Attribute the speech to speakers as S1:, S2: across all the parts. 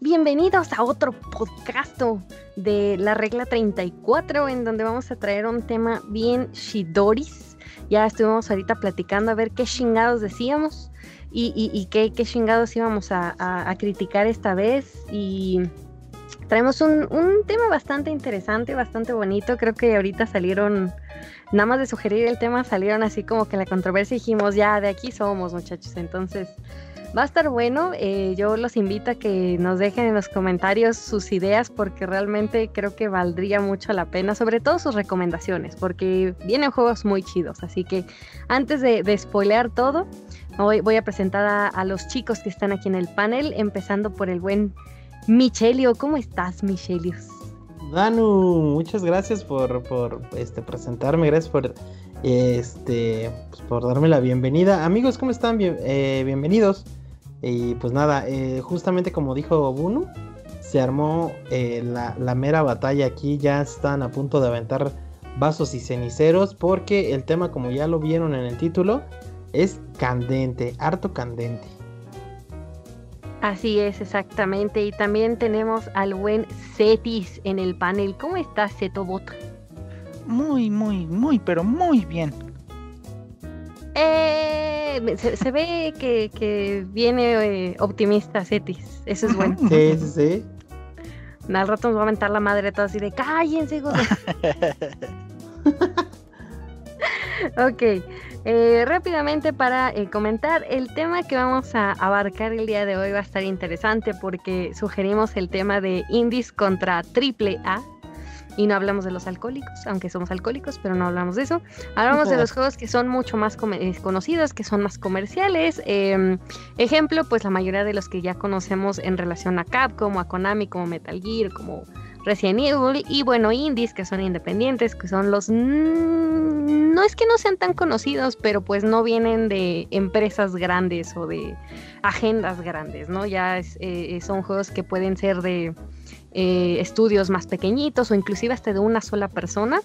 S1: Bienvenidos a otro podcast de la regla 34 en donde vamos a traer un tema bien shidoris. Ya estuvimos ahorita platicando a ver qué chingados decíamos y, qué, chingados íbamos a, criticar esta vez y traemos un, tema bastante interesante, bastante bonito. Creo que ahorita salieron, nada más de sugerir el tema, salieron así como que la controversia dijimos, ya, de aquí somos muchachos. Entonces, Va a estar bueno. Eh, yo los invito a que nos dejen en los comentarios sus ideas porque realmente creo que valdría mucho la pena, sobre todo sus recomendaciones, porque vienen juegos muy chidos. Así que antes de, de spoilear todo, voy, voy a presentar a, los chicos que están aquí en el panel, empezando por el buen Michelio. ¿Cómo estás, Michelios?
S2: Danu, muchas gracias por, este, presentarme, gracias por, este, pues, por darme la bienvenida. Amigos, ¿cómo están? Eh, bienvenidos. Y pues nada, eh, justamente como dijo Bunu, se armó eh, la, mera batalla aquí, ya están a punto de aventar vasos y ceniceros porque el tema como ya lo vieron en el título es candente, harto candente.
S1: Así es, exactamente. Y también tenemos al buen Cetis en el panel. ¿Cómo estás, Cetobot?
S3: Muy, muy, muy, pero muy bien.
S1: Eh, se, ve que, viene eh, optimista Cetis. Eso es bueno.
S2: Sí, sí, sí.
S1: Al rato nos va a mentar la madre todo así de cállense, ok. Eh, rápidamente para comentar, el tema que vamos a abarcar el día de hoy va a estar interesante porque sugerimos el tema de indies contra triple A y no hablamos de los alcohólicos, aunque somos alcohólicos, pero no hablamos de eso. Hablamos de los juegos que son mucho más eh, conocidos, que son más comerciales. Em, ejemplo, pues la mayoría de los que ya conocemos en relación a Capcom, a Konami, como Metal Gear, como Resident Evil, y bueno, indies que son independientes, que son los... no es que no sean tan conocidos, pero pues no vienen de empresas grandes o de agendas grandes, ¿no? Ya eh, son juegos que pueden ser de eh, estudios más pequeñitos o inclusive hasta de una sola persona.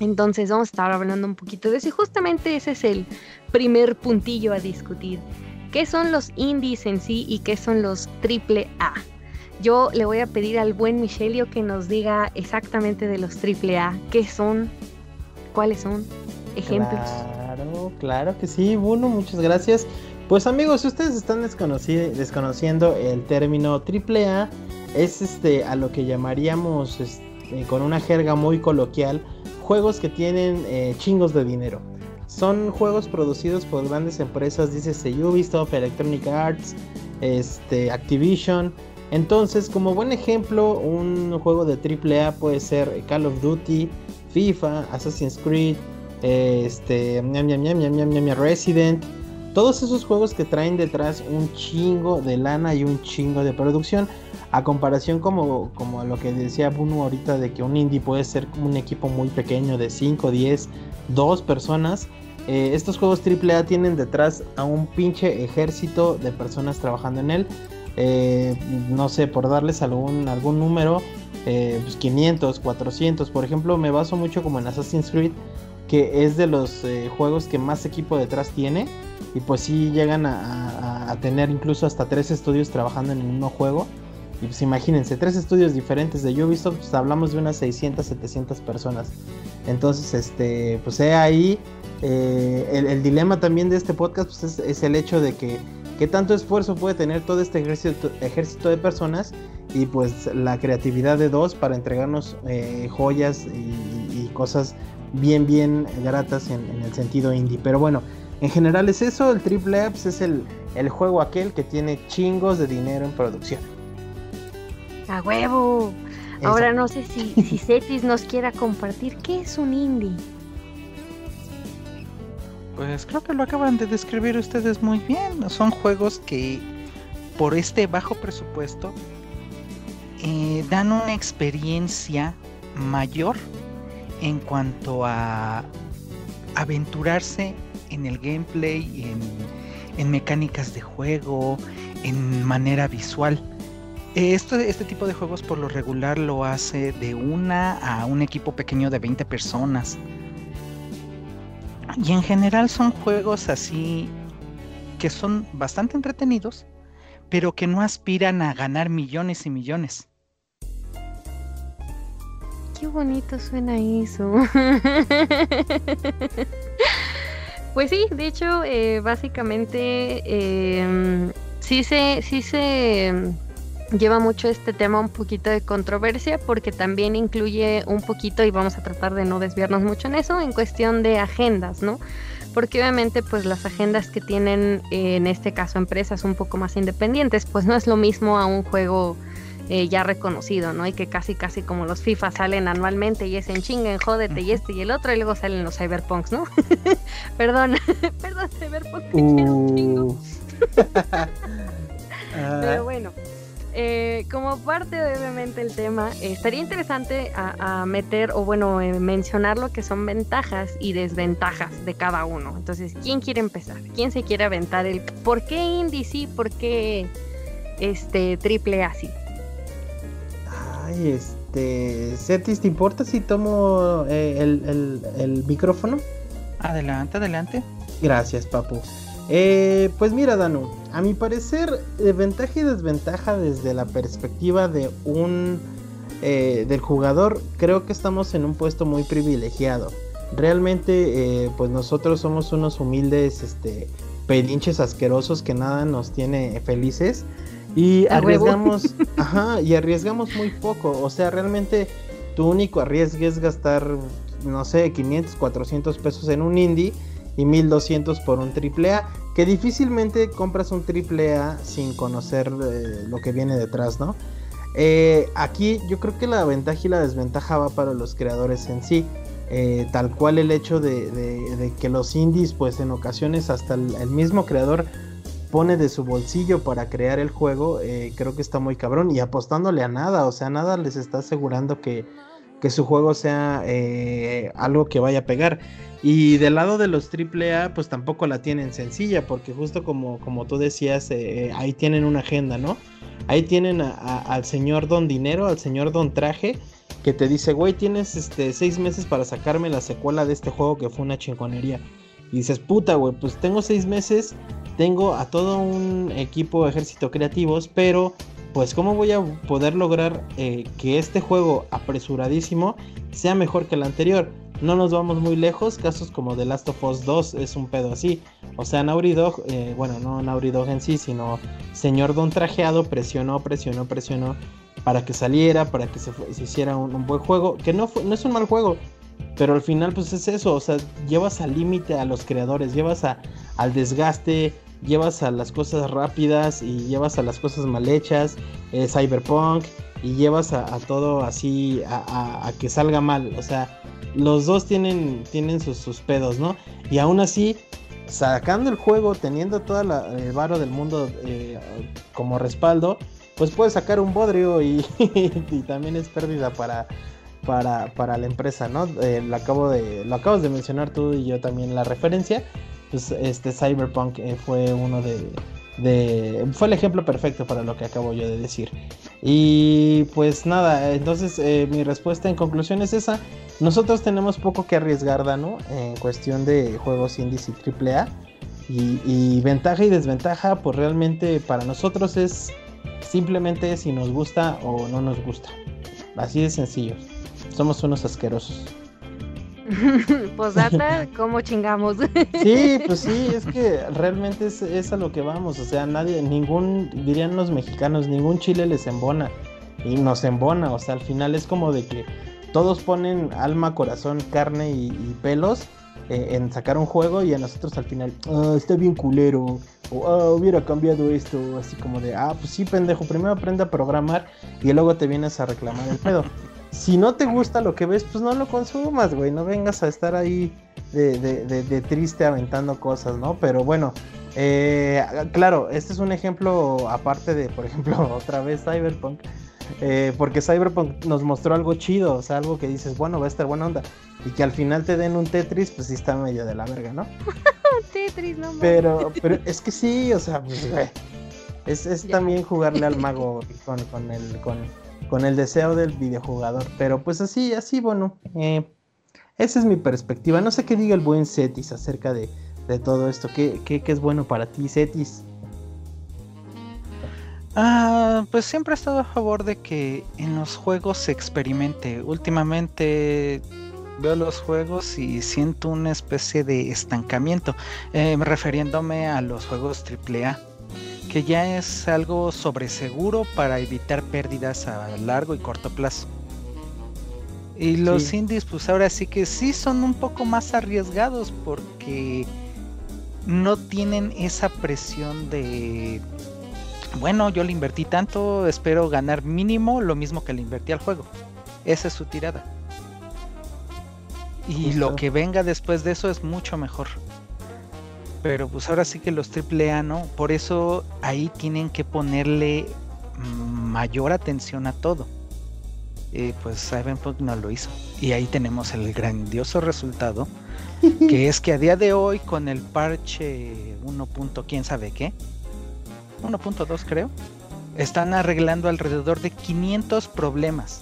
S1: Entonces vamos a estar hablando un poquito de eso y justamente ese es el primer puntillo a discutir. ¿Qué son los indies en sí y qué son los triple A? Yo le voy a pedir al buen Michelio que nos diga exactamente de los triple A, qué son, cuáles son, ejemplos.
S2: Claro, claro que sí, bueno, muchas gracias. Pues amigos, si ustedes están desconociendo el término triple A, es este a lo que llamaríamos este, con una jerga muy coloquial juegos que tienen eh, chingos de dinero. Son juegos producidos por grandes empresas, dice Ubisoft, Electronic Arts, este, Activision. Entonces, como buen ejemplo, un juego de AAA puede ser Call of Duty, FIFA, Assassin's Creed, este, Resident. Todos esos juegos que traen detrás un chingo de lana y un chingo de producción. A comparación como, como lo que decía Bruno ahorita de que un indie puede ser un equipo muy pequeño de 5, 10, 2 personas. Eh, estos juegos AAA tienen detrás a un pinche ejército de personas trabajando en él. Eh, no sé, por darles algún, algún número, 500, eh, 400. Pues por ejemplo, me baso mucho como en Assassin's Creed, que es de los juegos que más equipo detrás tiene. Y pues sí llegan a, tener incluso hasta tres estudios trabajando en el mismo juego. Y pues imagínense, tres estudios diferentes de Ubisoft, pues hablamos de unas 600, 700 personas. Entonces, este, pues ahí eh, el, dilema también de este podcast pues es, el hecho de que qué tanto esfuerzo puede tener todo este ejército, ejército de personas y pues la creatividad de dos para entregarnos eh, joyas y, cosas bien, bien gratas en, el sentido indie. Pero bueno, en general es eso, el Triple Apps es el, el juego aquel que tiene chingos de dinero en producción.
S1: A huevo. Ahora no sé si, si Cetis nos quiera compartir qué es un indie.
S3: Pues creo que lo acaban de describir ustedes muy bien. Son juegos que por este bajo presupuesto eh, dan una experiencia mayor en cuanto a aventurarse en el gameplay, en, mecánicas de juego, en manera visual. Este tipo de juegos por lo regular lo hace de una a un equipo pequeño de 20 personas. Y en general son juegos así que son bastante entretenidos, pero que no aspiran a ganar millones y millones.
S1: Qué bonito suena eso. pues sí, de hecho, eh, básicamente em, sí se, sí se lleva mucho este tema un poquito de controversia porque también incluye un poquito, y vamos a tratar de no desviarnos mucho en eso, en cuestión de agendas, ¿no? Porque obviamente pues las agendas que tienen en este caso empresas un poco más independientes, pues no es lo mismo a un juego eh, ya reconocido, ¿no? Y que casi casi como los FIFA salen anualmente y es en chinguen, jódete y este y el otro, y luego salen los cyberpunks, ¿no? perdón, perdón, cyberpunk, uh. chingo. Pero bueno, eh, como parte obviamente del tema, eh, estaría interesante a, meter o bueno, eh, mencionar lo que son ventajas y desventajas de cada uno. Entonces, ¿quién quiere empezar? ¿Quién se quiere aventar el por qué indie sí, por qué este triple A sí?
S2: Ay, este, Cetis, ¿te importa si tomo el, el micrófono?
S3: Adelante, adelante.
S2: Gracias, papu. Eh, pues mira, Danu, a mi parecer, ventaja y desventaja desde la perspectiva de un eh, del jugador, creo que estamos en un puesto muy privilegiado. Realmente, eh, pues nosotros somos unos humildes, este, pedinches asquerosos que nada nos tiene felices y arriesgamos, ajá, y arriesgamos muy poco. O sea, realmente tu único arriesgue es gastar, no sé, 500, 400 pesos en un indie y 1200 por un AAA, que difícilmente compras un AAA sin conocer eh, lo que viene detrás, ¿no? Eh, aquí yo creo que la ventaja y la desventaja va para los creadores en sí. Eh, tal cual el hecho de, que los indies, pues en ocasiones hasta el, mismo creador pone de su bolsillo para crear el juego, creo que está muy cabrón y apostándole a nada, o sea, nada les está asegurando que, que su juego sea algo que vaya a pegar. Y del lado de los AAA, pues tampoco la tienen sencilla, porque justo como, como tú decías, eh, eh, ahí tienen una agenda, ¿no? Ahí tienen al señor Don Dinero, al señor Don Traje, que te dice, güey, tienes este, seis meses para sacarme la secuela de este juego que fue una chingonería. Y dices, puta, güey, pues tengo seis meses, tengo a todo un equipo ejército creativos, pero pues cómo voy a poder lograr eh, que este juego apresuradísimo sea mejor que el anterior. No nos vamos muy lejos, casos como The Last of Us 2 es un pedo así. O sea, Naughty Dog, eh, bueno, no Naughty Dog en sí, sino señor Don Trajeado presionó, presionó, presionó para que saliera, para que se, hiciera un, buen juego, que no, no es un mal juego, pero al final pues es eso, o sea, llevas al límite a los creadores, llevas a, al desgaste, llevas a las cosas rápidas y llevas a las cosas mal hechas, eh, cyberpunk, y llevas a, todo así a, que salga mal, o sea, los dos tienen, tienen sus, pedos, ¿no? Y aún así, sacando el juego, teniendo todo el varo del mundo eh, como respaldo, pues puedes sacar un bodrio y, también es pérdida para, para, para la empresa, ¿no? Eh, lo, acabo de, lo acabas de mencionar tú y yo también la referencia. Pues este Cyberpunk eh, fue uno de, fue el ejemplo perfecto para lo que acabo yo de decir. Y pues nada, entonces eh, mi respuesta en conclusión es esa. Nosotros tenemos poco que arriesgar, Dano, en cuestión de juegos indies y AAA. Y, y ventaja y desventaja, pues realmente para nosotros es simplemente si nos gusta o no nos gusta. Así de sencillo. Somos unos asquerosos.
S1: Posdata, ¿cómo chingamos?
S2: sí, pues sí, es que realmente es, a lo que vamos. O sea, nadie, ningún, dirían los mexicanos, ningún chile les embona. Y nos embona. O sea, al final es como de que todos ponen alma, corazón, carne y, pelos eh, en sacar un juego y a nosotros al final, ah, está bien culero. O ah, hubiera cambiado esto. Así como de, ah, pues sí, pendejo, primero aprende a programar y luego te vienes a reclamar el pedo si no te gusta lo que ves, pues no lo consumas, güey. No vengas a estar ahí de, triste aventando cosas, ¿no? Pero bueno, eh, claro, este es un ejemplo aparte de, por ejemplo, otra vez Cyberpunk. Eh, porque Cyberpunk nos mostró algo chido, o sea, algo que dices, bueno, va a estar buena onda. Y que al final te den un Tetris, pues sí está medio de la verga, ¿no?
S1: Tetris, no
S2: Pero, pero es que sí, o sea, pues, güey. Es, es también jugarle al mago con, con el. Con, con el deseo del videojugador. Pero pues así, así, bueno, eh, esa es mi perspectiva. No sé qué diga el buen Cetis acerca de, todo esto. ¿Qué, es bueno para ti, Cetis?
S3: Ah, pues siempre he estado a favor de que en los juegos se experimente. Últimamente veo los juegos y siento una especie de estancamiento, eh, refiriéndome a los juegos AAA, que ya es algo sobreseguro para evitar pérdidas a largo y corto plazo. Y los indies, pues ahora sí que sí son un poco más arriesgados porque no tienen esa presión de, bueno, yo le invertí tanto, espero ganar mínimo lo mismo que le invertí al juego. Esa es su tirada. Y lo que venga después de eso es mucho mejor. Pero pues ahora sí que los AAA, ¿no? Por eso ahí tienen que ponerle mayor atención a todo. Y pues Cyberpunk no lo hizo. Y ahí tenemos el grandioso resultado, que es que a día de hoy con el parche 1. quién sabe qué, 1.2 creo, están arreglando alrededor de 500 problemas.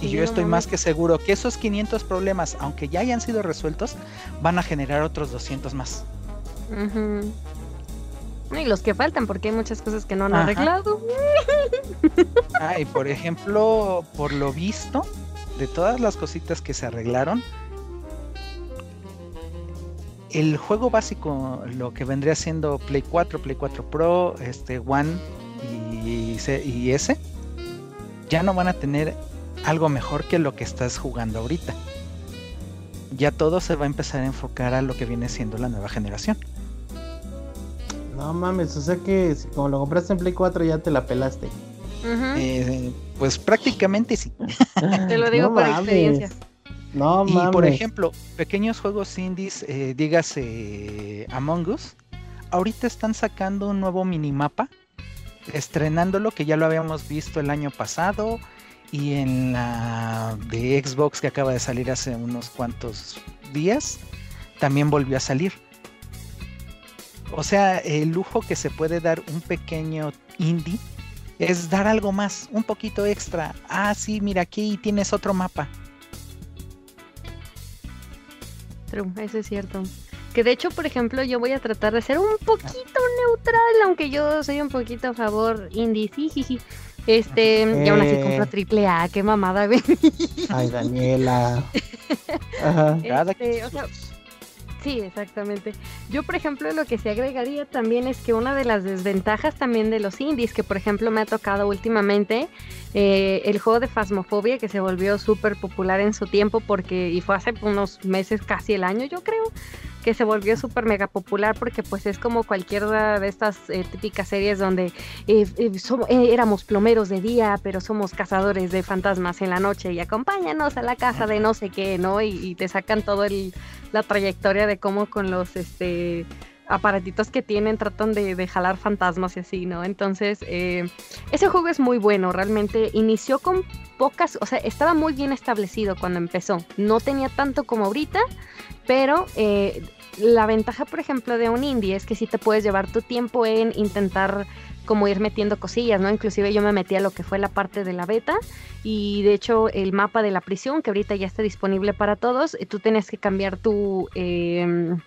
S3: Y yo estoy más que seguro que esos 500 problemas, aunque ya hayan sido resueltos, van a generar otros 200 más.
S1: Y los que faltan, porque hay muchas cosas que no han arreglado.
S3: ah, y por ejemplo, por lo visto, de todas las cositas que se arreglaron, el juego básico, lo que vendría siendo Play 4, Play 4 Pro, este One y, y S, ya no van a tener algo mejor que lo que estás jugando ahorita. Ya todo se va a empezar a enfocar a lo que viene siendo la nueva generación.
S2: No mames, o sea que como lo compraste en Play 4 ya te la pelaste.
S3: Eh, pues prácticamente sí.
S1: te lo digo por experiencia.
S3: No, y por ejemplo, pequeños juegos indies, eh, dígase Among Us, ahorita están sacando un nuevo minimapa, estrenándolo, que ya lo habíamos visto el año pasado, y en la de Xbox que acaba de salir hace unos cuantos días, también volvió a salir. O sea, el lujo que se puede dar un pequeño indie es dar algo más, un poquito extra. Ah, sí, mira, aquí tienes otro mapa.
S1: True, eso es cierto. Que de hecho, por ejemplo, yo voy a tratar de ser un poquito neutral, aunque yo soy un poquito a favor indie. Sí, sí, sí. Este, y aún así compro triple A, qué mamada, güey.
S2: Ay, Daniela.
S1: Ajá. Este, sí, exactamente. Yo, por ejemplo, lo que se agregaría también es que una de las desventajas también de los indies, que por ejemplo me ha tocado últimamente, eh, el juego de Phasmophobia, que se volvió súper popular en su tiempo, porque, y fue hace unos meses, casi el año, yo creo que se volvió súper mega popular porque pues es como cualquiera de estas eh, típicas series donde eh, eh, éramos plomeros de día, pero somos cazadores de fantasmas en la noche y acompáñanos a la casa de no sé qué, ¿no? Y, te sacan todo el, la trayectoria de cómo con los este aparatitos que tienen tratan de, jalar fantasmas y así, ¿no? Entonces, ese juego es muy bueno, realmente inició con pocas, o sea, estaba muy bien establecido cuando empezó, no tenía tanto como ahorita, pero eh, la ventaja, por ejemplo, de un indie es que sí te puedes llevar tu tiempo en intentar como ir metiendo cosillas, ¿no? Inclusive yo me metí a lo que fue la parte de la beta y de hecho el mapa de la prisión, que ahorita ya está disponible para todos, eh, tú tienes que cambiar tu... Em,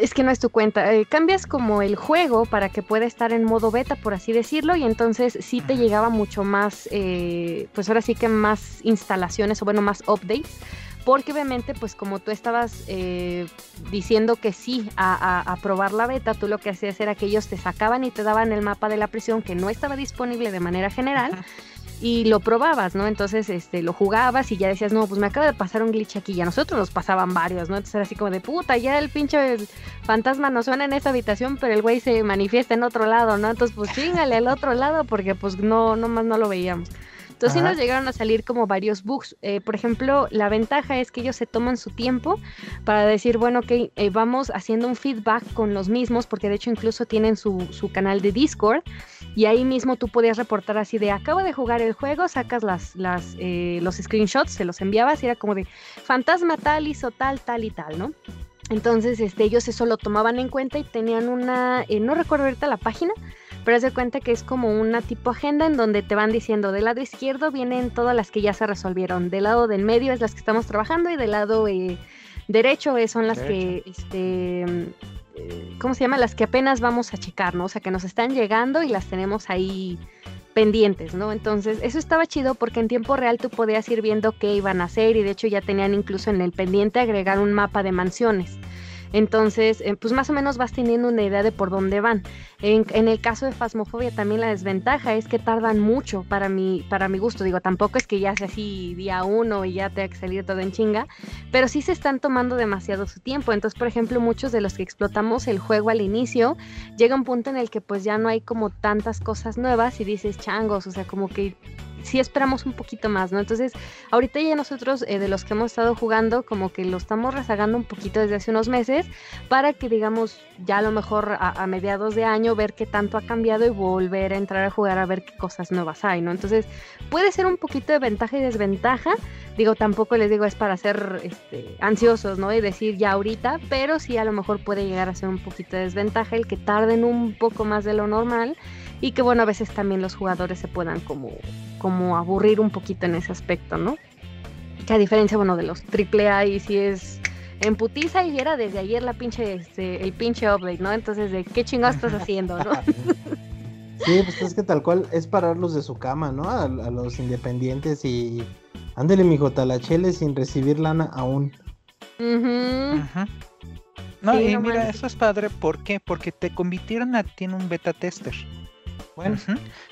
S1: es que no es tu cuenta, eh, cambias como el juego para que pueda estar en modo beta, por así decirlo, y entonces sí te llegaba mucho más, pues ahora sí que más instalaciones o bueno, más updates porque obviamente pues como tú estabas eh, diciendo que sí a, probar la beta, tú lo que hacías era que ellos te sacaban y te daban el mapa de la prisión que no estaba disponible de manera general. Y lo probabas, ¿no? Entonces, este, lo jugabas y ya decías, no, pues me acaba de pasar un glitch aquí. Y a nosotros nos pasaban varios, ¿no? Entonces era así como de puta, ya el pinche fantasma no suena en esa habitación, pero el güey se manifiesta en otro lado, ¿no? Entonces, pues chingale al otro lado porque pues no, más no lo veíamos. Entonces sí nos llegaron a salir como varios bugs. Eh, por ejemplo, la ventaja es que ellos se toman su tiempo para decir, bueno, ok, eh, vamos haciendo un feedback con los mismos, porque de hecho incluso tienen su, su, canal de Discord y ahí mismo tú podías reportar así de, acabo de jugar el juego, sacas las, las, eh, los screenshots, se los enviabas y era como de, fantasma tal hizo tal, tal y tal, ¿no? Entonces, este, ellos eso lo tomaban en cuenta y tenían una, no recuerdo ahorita la página, pero haz de cuenta que es como una tipo agenda en donde te van diciendo del lado izquierdo vienen todas las que ya se resolvieron, del lado del medio es las que estamos trabajando y del lado eh, derecho son las que este, eh, ¿cómo se llama? Las que apenas vamos a checar, ¿no? O sea, que nos están llegando y las tenemos ahí pendientes, ¿no? Entonces, eso estaba chido porque en tiempo real tú podías ir viendo qué iban a hacer y de hecho ya tenían incluso en el pendiente agregar un mapa de mansiones. Entonces, eh, pues más o menos vas teniendo una idea de por dónde van. En, el caso de Fasmofobia también la desventaja es que tardan mucho para mi, para mi gusto. Digo, tampoco es que ya sea así día uno y ya tenga que salir todo en chinga, pero sí se están tomando demasiado su tiempo. Entonces, por ejemplo, muchos de los que explotamos el juego al inicio, llega un punto en el que pues ya no hay como tantas cosas nuevas y dices changos, o sea, como que sí esperamos un poquito más, ¿no? Entonces, ahorita ya nosotros, eh, de los que hemos estado jugando, como que lo estamos rezagando un poquito desde hace unos meses para que, digamos, ya a lo mejor a, mediados de año ver qué tanto ha cambiado y volver a entrar a jugar a ver qué cosas nuevas hay, ¿no? Entonces, puede ser un poquito de ventaja y desventaja. Digo, tampoco les digo es para ser este, ansiosos, ¿no? Y decir ya ahorita, pero sí a lo mejor puede llegar a ser un poquito de desventaja el que tarden un poco más de lo normal y que bueno, a veces también los jugadores se puedan como, como aburrir un poquito en ese aspecto, ¿no? Que a diferencia, bueno, de los AAA y si es en putiza y era desde ayer la pinche, este, el pinche update, ¿no? Entonces, ¿de qué chingados estás haciendo, no?
S2: Sí, pues es que tal cual es pararlos de su cama, ¿no? A, los independientes y ándele, mijo, talachele sin recibir lana aún.
S3: No, y mira, eso es padre, ¿por qué? Porque te convirtieron a ti en un beta tester. Bueno,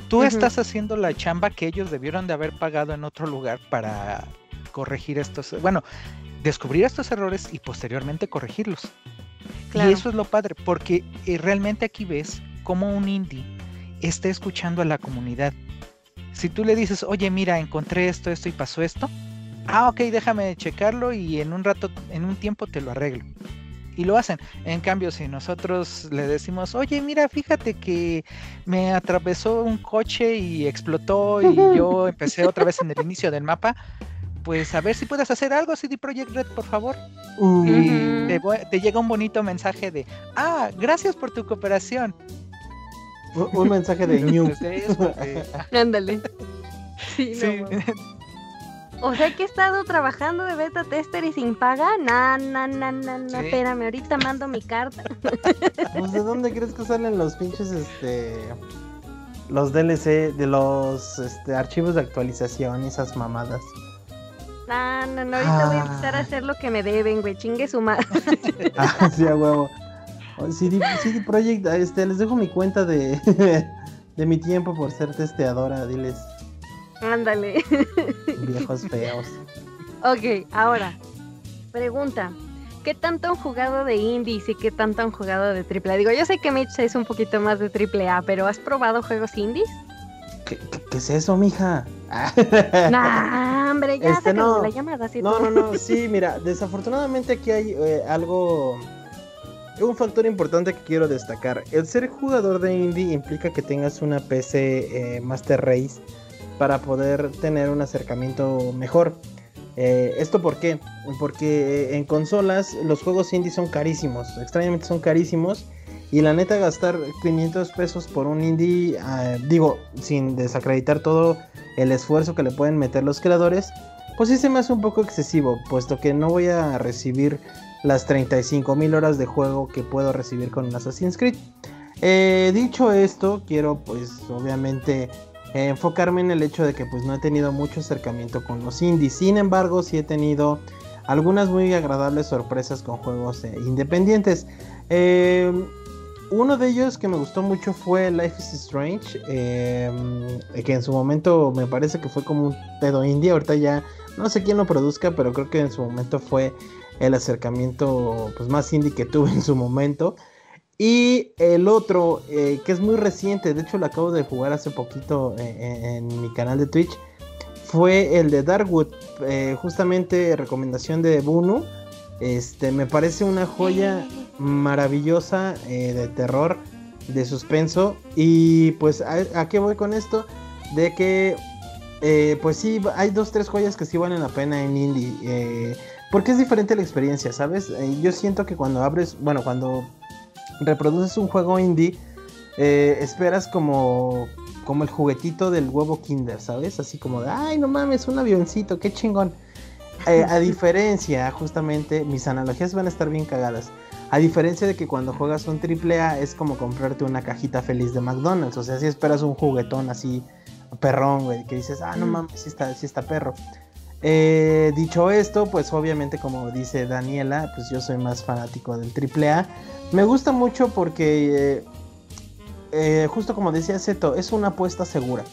S3: tú estás haciendo la chamba que ellos debieron de haber pagado en otro lugar para corregir estos, bueno, descubrir estos errores y posteriormente corregirlos. Y eso es lo padre, porque eh, realmente aquí ves cómo un indie está escuchando a la comunidad. Si tú le dices, oye, mira, encontré esto, esto y pasó esto, ah, ok, déjame checarlo y en un rato, en un tiempo te lo arreglo y lo hacen. En cambio, si nosotros le decimos, oye, mira, fíjate que me atravesó un coche y explotó y yo empecé otra vez en el inicio del mapa, pues a ver si puedes hacer algo, CD Projekt Red, por favor. Y te, llega un bonito mensaje de, ah, gracias por tu cooperación.
S2: Un, mensaje de New.
S1: Ándale. sí. O sea que he estado trabajando de beta tester y sin paga. Na, na, na, na, na. Espérame, ahorita mando mi carta.
S2: Pues de dónde crees que salen los pinches este los DLC de los este, archivos de actualización y esas mamadas.
S1: No, no, no, ahorita voy a empezar a ah. hacer lo que me deben, güey, chingue su madre.
S2: ah, sí, a huevo. CD, CD Projekt, este, les dejo mi cuenta de, de mi tiempo por ser testeadora, diles.
S1: Ándale.
S2: Viejos feos.
S1: Ok, ahora, pregunta. ¿Qué tanto han jugado de indies y qué tanto han jugado de AAA? Digo, yo sé que Mitch es un poquito más de AAA, pero ¿has probado juegos indies?
S2: ¿Qué, es eso, mija?
S1: nah, hombre, ya este, no, la llamada.
S2: no, no, no, sí, mira, desafortunadamente aquí hay eh, algo un factor importante que quiero destacar. El ser jugador de indie implica que tengas una PC eh, Master Race para poder tener un acercamiento mejor. Eh, ¿Esto por qué? Porque eh, en consolas los juegos indie son carísimos, extrañamente son carísimos. Y la neta gastar 500 pesos por un indie, ah, digo, sin desacreditar todo el esfuerzo que le pueden meter los creadores, pues sí se me hace un poco excesivo, puesto que no voy a recibir las 35 mil horas de juego que puedo recibir con Assassin's Creed. Eh, dicho esto, quiero pues obviamente eh, enfocarme en el hecho de que pues no he tenido mucho acercamiento con los indies. Sin embargo, sí he tenido algunas muy agradables sorpresas con juegos eh, independientes. Eh, uno de ellos que me gustó mucho fue Life is Strange, que en su momento me parece que fue como un pedo indie. Ahorita ya no sé quién lo produzca, pero creo que en su momento fue el acercamiento pues, más indie que tuve en su momento. Y el otro, eh, que es muy reciente, de hecho lo acabo de jugar hace poquito eh, eh, en, mi canal de Twitch, fue el de Darkwood, justamente recomendación de Bunu. Este, me parece una joya maravillosa de terror, de suspenso. Y pues, ¿a, qué voy con esto? De que, pues sí, hay dos, tres joyas que sí valen la pena en indie. porque es diferente la experiencia, ¿sabes? yo siento que cuando abres, bueno, cuando reproduces un juego indie, eh, esperas como, como el juguetito del huevo Kinder, ¿sabes? Así como de, ay, no mames, un avioncito, qué chingón. Eh, a diferencia, justamente, mis analogías van a estar bien cagadas. A diferencia de que cuando juegas un AAA es como comprarte una cajita feliz de McDonald's. O sea, si esperas un juguetón así perrón, güey, que dices, ah, no mames, sí está, sí está perro. Eh, dicho esto, pues obviamente como dice Daniela, pues yo soy más fanático del AAA. Me gusta mucho porque, eh, eh, justo como decía Zeto, es una apuesta segura.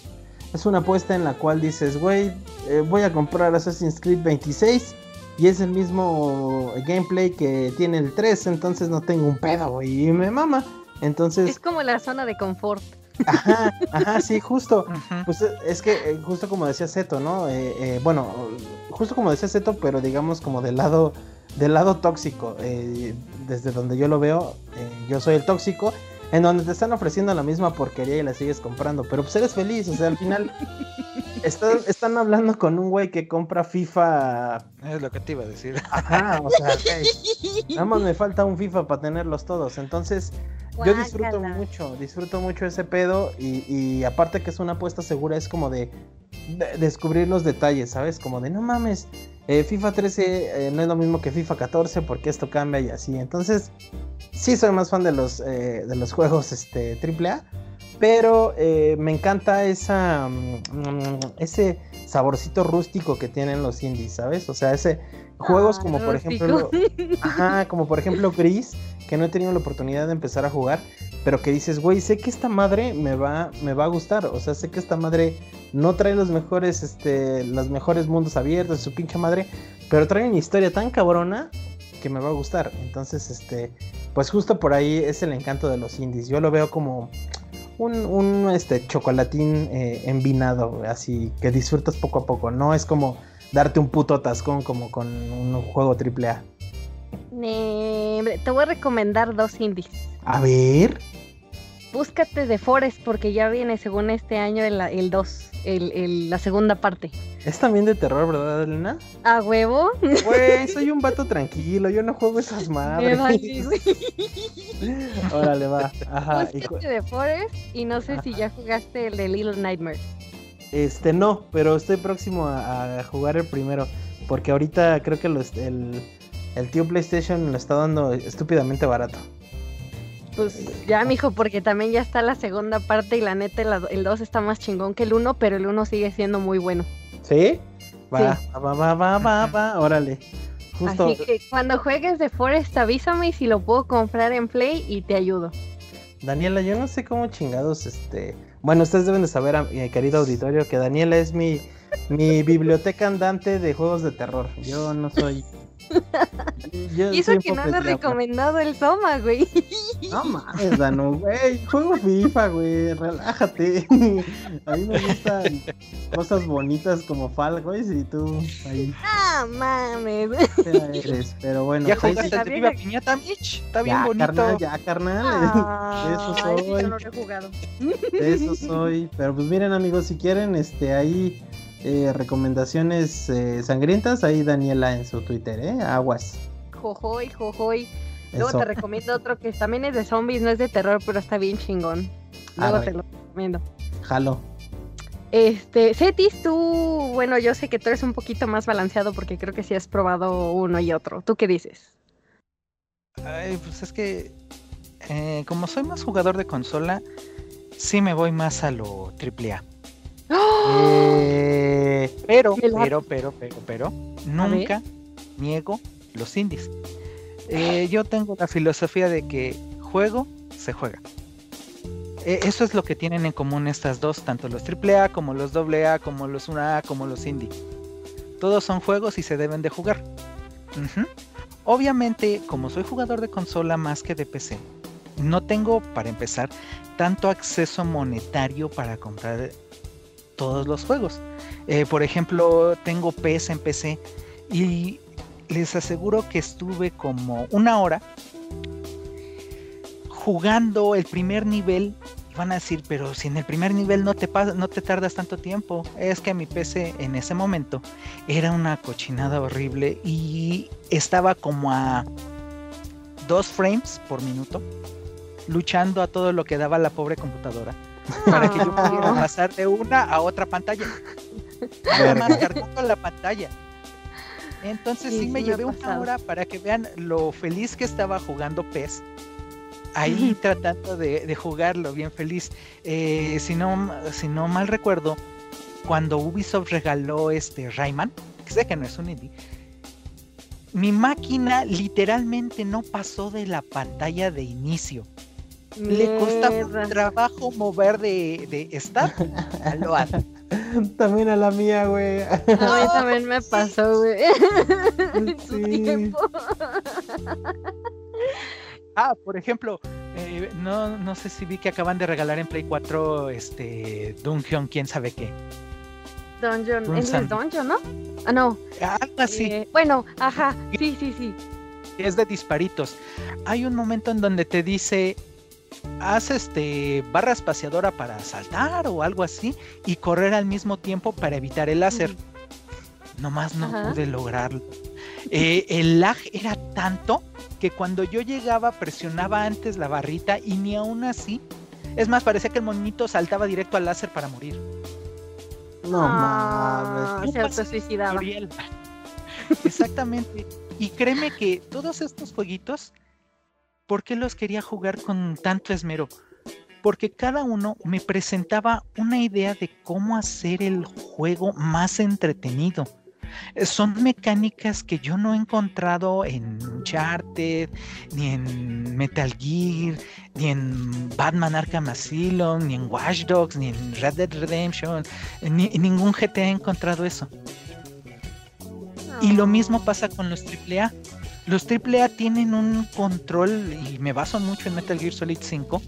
S2: Es una apuesta en la cual dices, güey, voy a comprar Assassin's Creed 26 y es el mismo gameplay que tiene el 3, entonces no tengo un pedo, y me mama. Entonces...
S1: Es como la zona de confort.
S2: Ajá, ajá, sí, justo. Pues es que eh, justo como decía Zeto, ¿no? Eh, eh, bueno, justo como decía Zeto, pero digamos como del lado del lado tóxico. desde donde yo lo veo, yo soy el tóxico. En donde te están ofreciendo la misma porquería y la sigues comprando. Pero pues eres feliz, o sea, al final están, están hablando con un güey que compra FIFA.
S3: Es lo que te iba a decir.
S2: Ajá, o sea, nada más me falta un FIFA para tenerlos todos. Entonces, yo disfruto mucho, disfruto mucho ese pedo y, aparte que es una apuesta segura, es como de, descubrir los detalles, ¿sabes? Como de, no mames, eh, FIFA 13 eh, no es lo mismo que FIFA 14 porque esto cambia y así. Entonces, sí soy más fan de los, eh, de los juegos este, AAA, pero me encanta esa, mm, ese saborcito rústico que tienen los indies, ¿sabes? O sea, ese juegos ah, como por ejemplo, ajá, como por ejemplo Gris que no he tenido la oportunidad de empezar a jugar, pero que dices, güey, sé que esta madre me va, me va a gustar, o sea, sé que esta madre no trae los mejores, este, los mejores mundos abiertos, su pinche madre, pero trae una historia tan cabrona que me va a gustar. Entonces, este, pues justo por ahí es el encanto de los indies. Yo lo veo como un, este, chocolatín eh, envinado, así que disfrutas poco a poco. No es como darte un puto atascón como con un juego
S1: Te voy a recomendar dos indies.
S2: A ver.
S1: Búscate de Forest porque ya viene según este año el 2, el, la segunda parte.
S2: Es también de terror, ¿verdad, Elena?
S1: A huevo.
S2: Güey, soy un vato tranquilo, yo no juego esas madres. Órale, va.
S1: Ajá. Búscate de Forest y no sé si ya jugaste el de Little Nightmares.
S2: Este, no, pero estoy próximo a, jugar el primero. Porque ahorita creo que los, el, el tío PlayStation lo está dando estúpidamente barato.
S1: Pues ya, mijo, porque también ya está la segunda parte y la neta el 2 está más chingón que el 1, pero el 1 sigue siendo muy bueno.
S2: ¿Sí? Va, va, va, va, va, va, órale.
S1: Justo. Así que cuando juegues de Forest avísame y si lo puedo comprar en Play y te ayudo.
S2: Daniela, yo no sé cómo chingados, este... Bueno, ustedes deben de saber, mi querido auditorio, que Daniela es mi, mi biblioteca andante de juegos de terror. Yo no soy
S1: y eso que no le he recomendado el Soma, güey.
S2: No mames, Dano, güey. Juego FIFA, güey. Relájate. A mí me gustan cosas bonitas como Fall Guys y tú ahí.
S1: No mames.
S2: pero bueno.
S3: ¿Ya pues jugaste el Viva Piñata, Mitch? Está bien bonito.
S2: Carnal, ya, carnal. de eso soy.
S1: Yo no lo he jugado.
S2: De eso soy. Pero pues miren, amigos, si quieren, este, ahí eh, recomendaciones eh, sangrientas, ahí Daniela en su Twitter, ¿eh? Aguas.
S1: Jojoy, jojoy. Luego te recomiendo otro que también es de zombies, no es de terror, pero está bien chingón. Luego te lo recomiendo.
S2: Jalo.
S1: Este, Cetis, tú, bueno, yo sé que tú eres un poquito más balanceado porque creo que sí has probado uno y otro. ¿Tú qué dices?
S3: Ay, pues es que eh, como soy más jugador de consola, sí me voy más a lo AAA. Eh, pero, pero, pero, pero, pero, nunca niego los indies. Eh, yo tengo la filosofía de que juego, se juega. E, eso es lo que tienen en común estas dos, tanto los AAA como los AA, como los 1A, como los indie. Todos son juegos y se deben de jugar. Obviamente, como soy jugador de consola más que de PC, no tengo, para empezar, tanto acceso monetario para comprar todos los juegos. Eh, por ejemplo, tengo PS en PC y les aseguro que estuve como una hora jugando el primer nivel. Van a decir, pero si en el primer nivel no te, no te tardas tanto tiempo. Es que mi PC en ese momento era una cochinada horrible y estaba como a dos frames por minuto, luchando a todo lo que daba la pobre computadora para que yo pudiera ah. pasar de una a otra pantalla. Nada más cargando la pantalla. Entonces sí, me llevé una hora para que vean lo feliz que estaba jugando PES. Ahí tratando de, jugarlo bien feliz. Eh, si, no, si no mal recuerdo, cuando Ubisoft regaló este Rayman, que sé que no es un indie, mi máquina literalmente no pasó de la pantalla de inicio. Le costaba trabajo mover de, de start a lo
S2: También a la mía, güey. A
S1: mí también me pasó, güey.
S3: Sí. Ah, por ejemplo, eh, no, no sé si vi que acaban de regalar en Play 4 este Dungeon, quién sabe qué.
S1: Dungeon, es el Dungeon, ¿no? Ah, no.
S3: Algo así.
S1: Eh, bueno, ajá, sí, sí, sí.
S3: Es de disparitos. Hay un momento en donde te dice, haz este barra espaciadora para saltar o algo así y correr al mismo tiempo para evitar el láser. Nomás no pude lograrlo. Eh, el lag era tanto que cuando yo llegaba presionaba antes la barrita y ni aún así. Es más, parecía que el monito saltaba directo al láser para morir.
S2: No ah,
S1: mames. Se suicidaba
S3: Exactamente. Y créeme que todos estos jueguitos ¿Por qué los quería jugar con tanto esmero? Porque cada uno me presentaba una idea de cómo hacer el juego más entretenido. Eh, son mecánicas que yo no he encontrado en Uncharted, ni en Metal Gear, ni en Batman Arkham Asylum, ni en Watch Dogs, ni en Red Dead Redemption. Ni, en ningún GTA he encontrado eso. Y lo mismo pasa con los AAA. Los AAA tienen un control, y me baso mucho en Metal Gear Solid 5,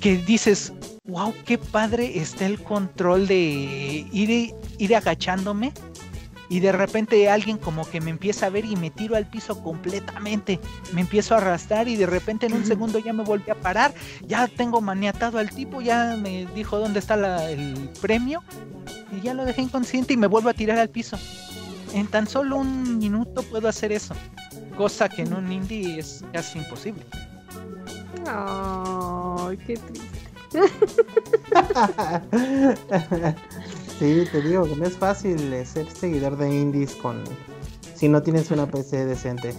S3: que dices, wow, qué padre está el control de ir, ir agachándome y de repente alguien como que me empieza a ver y me tiro al piso completamente, me empiezo a arrastrar y de repente en un segundo ya me volví a parar, ya tengo maniatado al tipo, ya me dijo dónde está el premio y ya lo dejé inconsciente y me vuelvo a tirar al piso en tan solo un minuto puedo hacer eso, cosa que en un indie es casi imposible.
S1: Ay, qué triste.
S2: sí, te digo que no es fácil ser seguidor de indies con si no tienes una PC decente.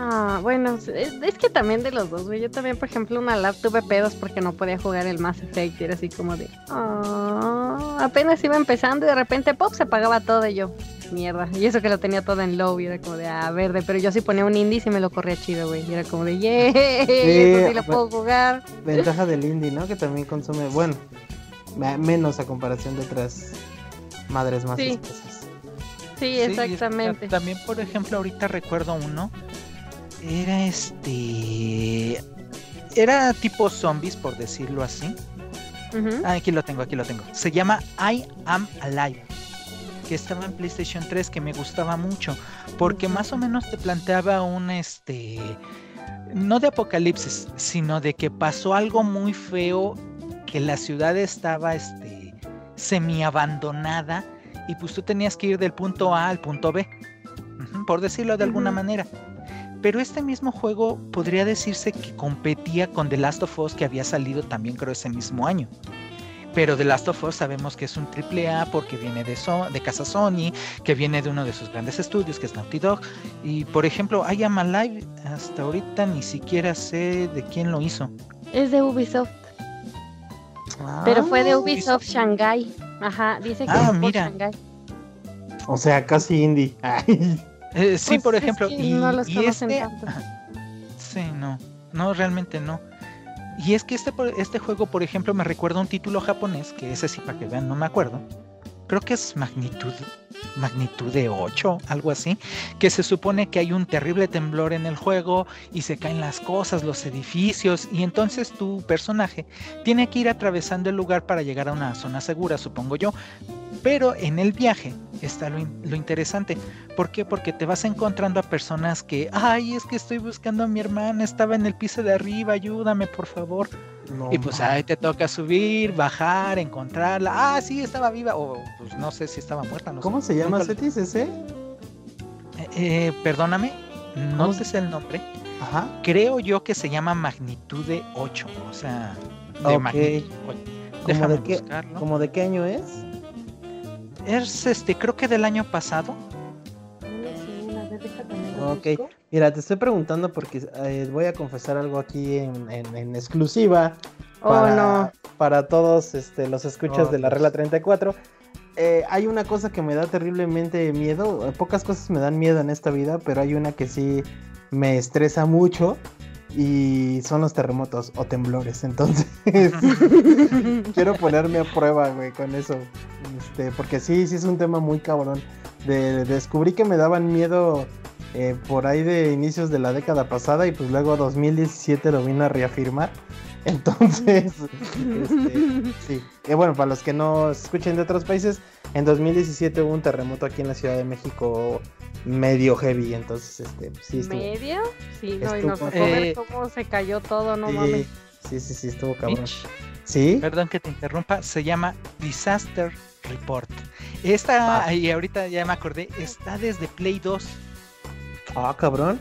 S1: Ah, bueno, es, que también de los dos, güey. Yo también, por ejemplo, una lap tuve pedos porque no podía jugar el Mass Effect. Y era así como de. Ah, apenas iba empezando y de repente, pop, se apagaba todo y yo. Mierda. Y eso que lo tenía todo en low y era como de, ah, verde. Pero yo sí ponía un indie y me lo corría chido, güey. Y era como de, yeah, sí, sí lo puedo jugar.
S2: Ventaja del indie, ¿no? Que también consume, bueno, menos a comparación de otras madres más
S1: sí. Sí, exactamente.
S3: también, por ejemplo, ahorita recuerdo uno era este. Era tipo zombies, por decirlo así. ah, aquí lo tengo, aquí lo tengo. Se llama I Am Alive. Que estaba en PlayStation 3, que me gustaba mucho. Porque más o menos te planteaba un este. No de apocalipsis, sino de que pasó algo muy feo. Que la ciudad estaba este. semi abandonada. Y pues tú tenías que ir del punto A al punto B. por decirlo de alguna manera. Pero este mismo juego podría decirse que competía con The Last of Us que había salido también creo ese mismo año. Pero The Last of Us sabemos que es un triple A porque viene de, de casa Sony, que viene de uno de sus grandes estudios, que es Naughty Dog. Y por ejemplo, I Am Alive, hasta ahorita ni siquiera sé de quién lo hizo.
S1: Es de Ubisoft. Pero fue de ah, Ubisoft Shanghai. Ajá, dice que ah, mira. Shanghai.
S2: O sea, casi indie.
S3: Eh, sí, pues por ejemplo, y, este, sí, no, no, realmente no. Y es que este, este juego, por ejemplo, me recuerda un título japonés, que ese sí, para que vean, no me acuerdo. Creo que es magnitud, magnitud de 8, algo así, que se supone que hay un terrible temblor en el juego y se caen las cosas, los edificios, y entonces tu personaje tiene que ir atravesando el lugar para llegar a una zona segura, supongo yo, pero en el viaje está lo, interesante. ¿Por qué? Porque te vas encontrando a personas que, ay, es que estoy buscando a mi hermana, estaba en el piso de arriba, ayúdame, por favor. y pues ahí te toca subir, bajar, encontrarla. Ah, sí, estaba viva. O pues no sé si estaba muerta. No
S2: ¿Cómo se llama Cetis ese?
S3: Eh, eh, perdóname, no sé el nombre. Ajá. Creo yo que se llama Magnitude 8. O sea, de
S2: magnitud. ¿Cómo de, qué, ¿Cómo de qué año es?
S3: Es este, creo que del año pasado.
S2: Ok, mira, te estoy preguntando porque eh, voy a confesar algo aquí en, en- en exclusiva
S1: Oh,
S2: para,
S1: no.
S2: para todos este, los escuchas
S3: Oh,
S2: de la regla 34. Eh, hay una cosa que me da terriblemente miedo. eh, Pocas cosas me dan miedo en esta vida, pero hay una que sí me estresa mucho y son los terremotos o temblores. Entonces, quiero ponerme a prueba, güey, con eso. Este, porque sí, sí es un tema muy cabrón. De, descubrí que me daban miedo eh, por ahí de inicios de la década pasada y pues luego 2017 lo vino a reafirmar. Entonces, este, sí. Eh, bueno, para los que no escuchen de otros países, en 2017 hubo un terremoto aquí en la Ciudad de México medio heavy, entonces, este, sí estuvo.
S1: ¿Medio? Sí, no, y nos tocó ver
S3: Eh,
S1: cómo se cayó todo, no
S2: sí,
S1: mames.
S2: sí, sí, sí, estuvo cabrón.
S3: Mitch,
S2: ¿Sí?
S3: perdón que te interrumpa, se llama Disaster Report. Esta,
S2: Ah.
S3: y ahorita ya me acordé, está desde Play 2.
S2: Ah, cabrón.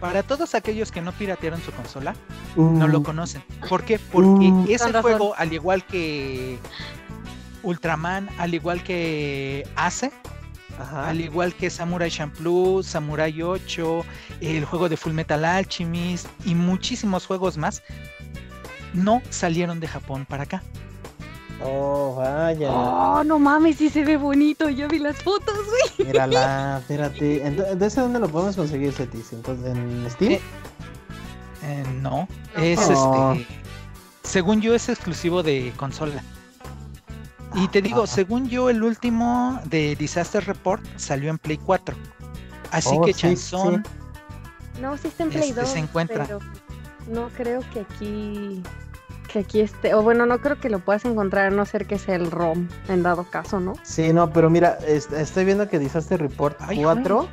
S3: Para todos aquellos que no piratearon su consola, no lo
S2: Uh,
S3: conocen. ¿Por qué? Porque
S2: Mm.
S3: ese
S1: razón.
S3: juego, al igual que Ultraman, al igual que Ace,
S2: Ajá.
S3: al igual que Samurai Champloo, Samurai 8, el juego de Full Metal Alchemist y muchísimos juegos más, no salieron de Japón para acá.
S2: Oh, vaya.
S1: Oh, no mames, sí se ve bonito. Yo vi las fotos, güey.
S2: Mírala, espérate. Ento- ¿De ese dónde lo podemos conseguir, Cetis? Entonces, ¿en Steam?
S3: Eh, Eh, no, es
S2: Oh.
S3: este. Según yo, es exclusivo de consola. Y te digo,
S2: Ah.
S3: según yo, el último de Disaster Report salió en Play 4. Así
S2: Oh,
S3: que
S2: sí,
S3: Chanson,
S1: No, sí está en Play
S3: Este,
S1: 2.
S3: se encuentra.
S1: pero no creo que aquí. Que aquí esté. O bueno, no creo que lo puedas encontrar a no ser que sea el ROM, en dado caso, ¿no?
S2: Sí, no, pero mira, est- estoy viendo que Disaster Report
S3: Ay,
S2: 4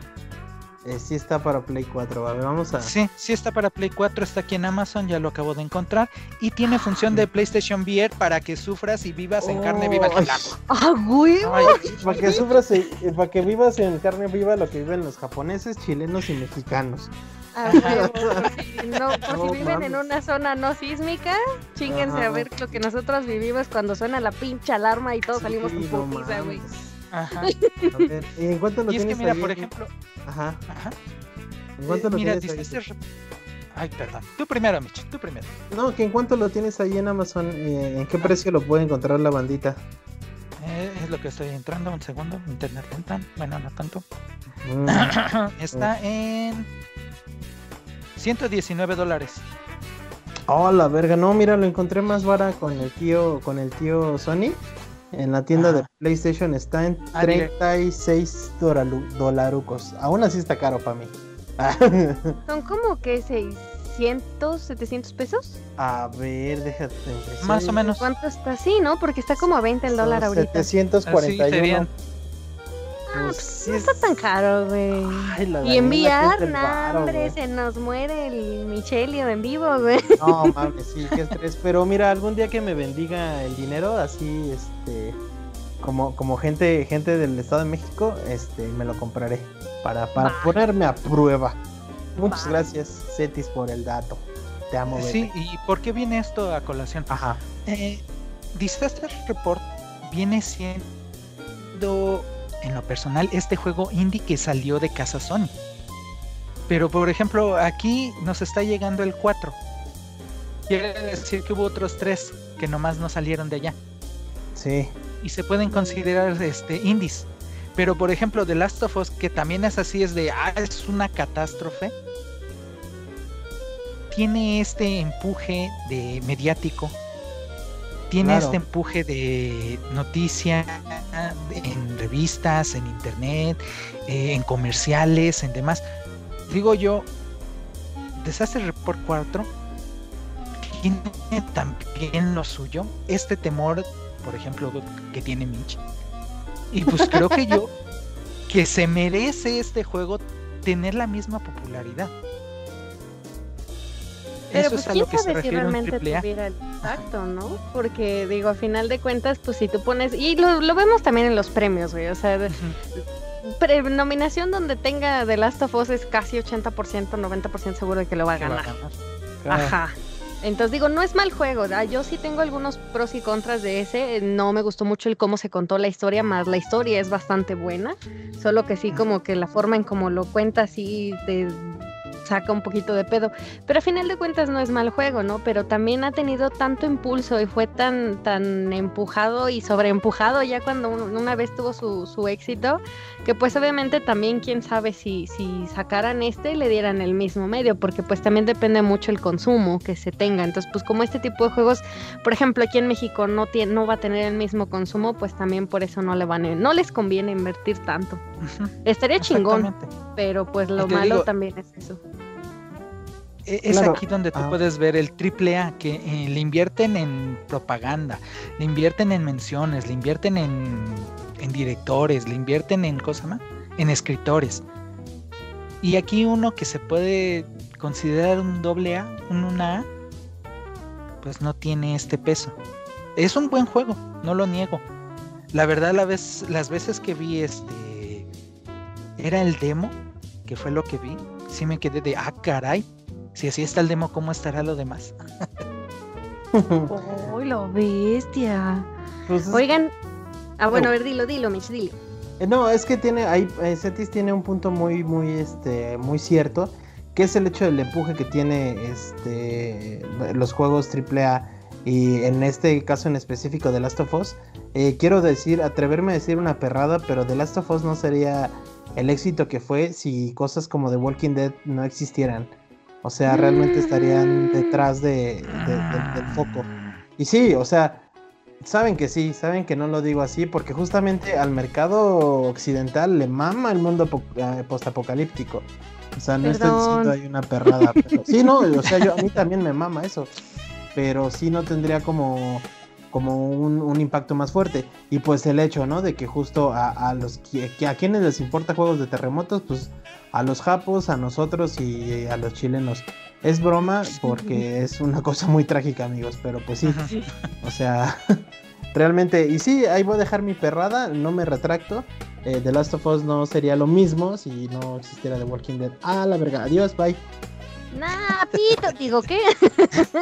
S2: eh, sí está para Play 4. A ver, vamos a.
S3: sí, sí está para Play 4, está aquí en Amazon, ya lo acabo de encontrar. Y tiene función de PlayStation VR para que sufras y vivas en carne viva.
S2: Oh,
S3: el relajo.
S1: ¡Ah, güey!
S2: Para que sufras, eh, para que vivas en carne viva lo que viven los japoneses, chilenos y mexicanos.
S1: Ah, por si no, por
S2: No
S1: si viven en
S2: mames.
S1: una zona no sísmica, chinguense
S2: Ajá.
S1: a ver lo que nosotros vivimos cuando suena la pinche alarma y todos salimos
S2: Sí,
S1: con
S2: no
S1: putiza, güey.
S3: Ajá.
S2: A ver, ¿En cuánto lo
S3: Y es que mira,
S2: ahí
S3: por
S2: en-
S3: ejemplo,
S2: Ajá.
S3: ajá.
S2: ¿En cuánto
S3: eh,
S2: lo
S3: mira,
S2: tienes ahí?
S3: Ay, perdón. Tú primero, Mitch, tú primero.
S2: No, que en cuánto lo tienes ahí en Amazon, eh, ¿en qué precio lo puede encontrar la bandita?
S3: Eh, es lo que estoy entrando, un segundo. Internet lenta. Bueno, no tanto.
S2: Mm,
S3: Está en 119 dólares.
S2: Oh, la verga, no, mira, lo encontré más vara con el tío, con el tío Sony. En la tienda de
S3: Ajá.
S2: PlayStation está en
S3: Ah, directo.
S2: 36 doralu- dolarucos. Aún así está caro para mí.
S1: Son como que 600, 700 pesos.
S2: A ver, déjate.
S3: Más o menos.
S1: ¿Cuánto está así, no? Porque está como a 20 el dólar ahorita.
S2: 741.
S3: Así serían.
S1: Ah,
S2: Pues
S1: pues
S2: sí
S1: no
S2: es-
S1: está tan caro, güey. Y enviar,
S2: ¿qué es el
S1: nah,
S2: varo,
S1: hombre, se nos muere el Michelio en vivo, güey.
S2: No, mames, sí, qué estrés. Pero mira, algún día que me bendiga el dinero, así, este, como, como gente, gente del Estado de México, este, me lo compraré para, para ponerme a prueba. Muchas gracias, Cetis, por el dato. Te amo, bebé.
S3: Sí, ¿y por qué viene esto a colación?
S2: Ajá.
S3: Eh, Disaster Report viene siendo, en lo personal, este juego indie que salió de casa Sony. Pero, por ejemplo, aquí nos está llegando el 4. Quiere decir que hubo otros 3 que nomás no salieron de allá.
S2: Sí.
S3: y se pueden considerar este indies. Pero por ejemplo, The Last of Us, que también es así, es de, ah, es una catástrofe, tiene este empuje de mediático, tiene
S2: Claro.
S3: este empuje de noticia en revistas, en internet, eh, en comerciales, en demás. Digo yo, Desastre Report 4 tiene también lo suyo, este temor, por ejemplo, que tiene Mitch. Y pues creo que yo, que se merece este juego tener la misma popularidad.
S1: Pero
S3: Eso
S1: pues quién sabe si realmente tuviera el impacto, ¿no? Porque digo, a final de cuentas, pues si tú pones, y lo, lo vemos también en los premios, güey, o sea, pre- nominación donde tenga The Last of Us es casi 80%, 90% seguro de que lo va a
S3: va
S1: ganar.
S2: Claro.
S1: Ajá. Entonces digo, no es mal juego, yo sí tengo algunos pros y contras de ese, no me gustó mucho el cómo se contó la historia, más la historia es bastante buena, solo que sí como que la forma en cómo lo cuenta así de saca un poquito de pedo. Pero a final de cuentas no es mal juego, ¿no? Pero también ha tenido tanto impulso y fue tan, tan empujado y sobreempujado ya cuando una vez tuvo su, su éxito, que pues obviamente también quién sabe si, si sacaran este y le dieran el mismo medio, porque pues también depende mucho el consumo que se tenga. Entonces, pues como este tipo de juegos, por ejemplo, aquí en México no, tiene, no va a tener el mismo consumo, pues también por eso no le van a, no les conviene invertir tanto. Estaría chingón, pero pues lo malo también es eso.
S3: E, es aquí donde tú ah. puedes ver el triple A, que eh, le invierten en propaganda, le invierten en menciones, le invierten en, en directores, le invierten en cosas más, en escritores. Y aquí uno que se puede considerar un doble A, un una A, pues no tiene este peso. Es un buen juego, no lo niego. La verdad, la vez, las veces que vi este, era el demo, que fue lo que vi, sí me quedé de, ah, caray, si así está el demo, ¿cómo estará lo demás?
S1: ¡Uy, lo bestia! Pues Oigan, ah, bueno, a ver, dilo, dilo, Mitch, dilo.
S2: Eh, no, es que tiene, ahí, eh, Cetis tiene un punto muy, muy, este, muy cierto, que es el hecho del empuje que tiene, este, los juegos AAA y en este caso en específico de Last of Us. Eh, quiero decir, atreverme a decir una perrada, pero The Last of Us no sería el éxito que fue si cosas como The Walking Dead no existieran. O sea, realmente estarían detrás de, del foco. Y sí, o sea, saben que sí, saben que no lo digo así, porque justamente al mercado occidental le mama el mundo eh, postapocalíptico. O sea, no estoy diciendo hay una perrada. Pero, sí, no, o sea, yo, a mí también me mama eso. Pero sí no tendría como como un, impacto más fuerte. Y pues el hecho, ¿no? De que justo a, los que, a quienes les importa juegos de terremotos, pues a los japos, a nosotros y a los chilenos. Es broma porque es una cosa muy trágica, amigos, pero pues sí. O sea, realmente, y sí, ahí voy a dejar mi perrada, no me retracto. Eh, The Last of Us no sería lo mismo si no existiera The Walking Dead. Ah, la verga, adiós, bye.
S1: Nah, pito, digo, ¿qué?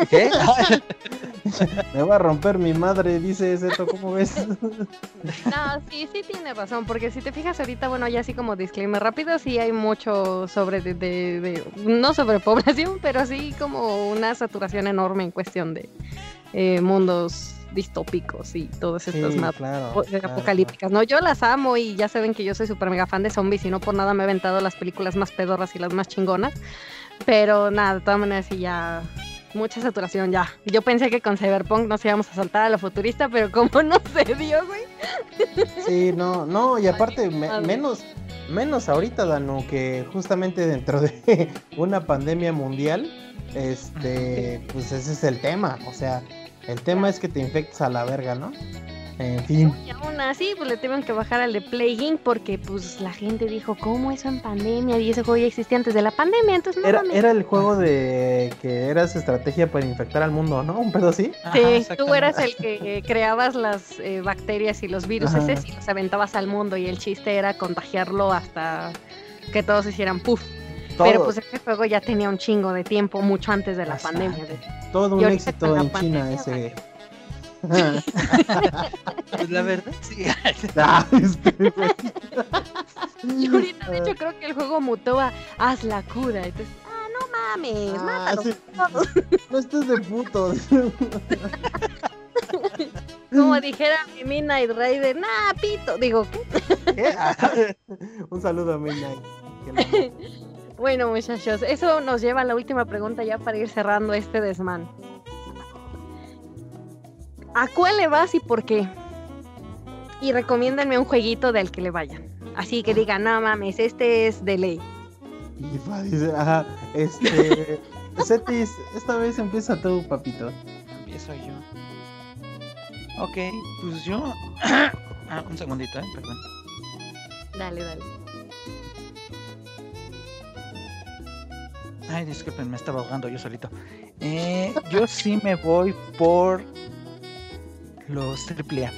S2: ¿Qué? Me va a romper mi madre, dice Zeto, ¿cómo ves?
S1: No, sí, sí tiene razón, porque si te fijas ahorita, bueno, ya así como disclaimer rápido, sí hay mucho sobre, de, de, no sobrepoblación, pero sí como una saturación enorme en cuestión de eh, mundos distópicos y todas estas mapas apocalípticas, ¿no? Yo las amo y ya saben que yo soy súper mega fan de zombies y no por nada me he aventado las películas más pedorras y las más chingonas. Pero nada, de todas maneras sí ya mucha saturación ya. Yo pensé que con Cyberpunk nos íbamos a saltar a lo futurista, pero como no se dio, güey.
S2: Sí, no, no, y aparte menos menos ahorita, Danu, que justamente dentro de una pandemia mundial, este, pues ese es el tema, o sea, el tema es que te infectas a la verga, ¿no? En fin.
S1: Y aún así, pues le tuvieron que bajar al de Plague porque pues la gente dijo, ¿cómo eso en pandemia? Y ese juego ya existía antes de la pandemia, entonces no
S2: Era, era el juego de que eras estrategia para infectar al mundo, ¿no? Un pedo así.
S1: Sí, tú eras el que creabas las eh, bacterias y los virus ese y los aventabas al mundo y el chiste era contagiarlo hasta que todos hicieran puff. Pero pues ese juego ya tenía un chingo de tiempo, mucho antes de la pandemia.
S2: Todo un éxito en China ese
S3: pues la verdad, sí.
S1: Y ahorita, de hecho, creo que el juego mutó a haz la cura. Entonces, ah, no mames, ah,
S2: No estés de putos.
S1: Como dijera mi Midnight Raider, nah, pito. Digo, ¿qué?
S2: Un saludo a Midnight.
S1: bueno, muchachos, eso nos lleva a la última pregunta ya para ir cerrando este desmán. ¿A cuál le vas y por qué? Y recomiéndenme un jueguito del que le vayan. Así que digan, no mames, este es de ley.
S2: Y dice, ajá, este. Cetis, esta vez empieza tú, papito.
S3: Empiezo yo. Ok, pues yo. ah, un segundito, eh, perdón.
S1: Dale, dale.
S3: Ay, disculpen, me estaba ahogando yo solito. Eh, yo sí me voy por los AAA.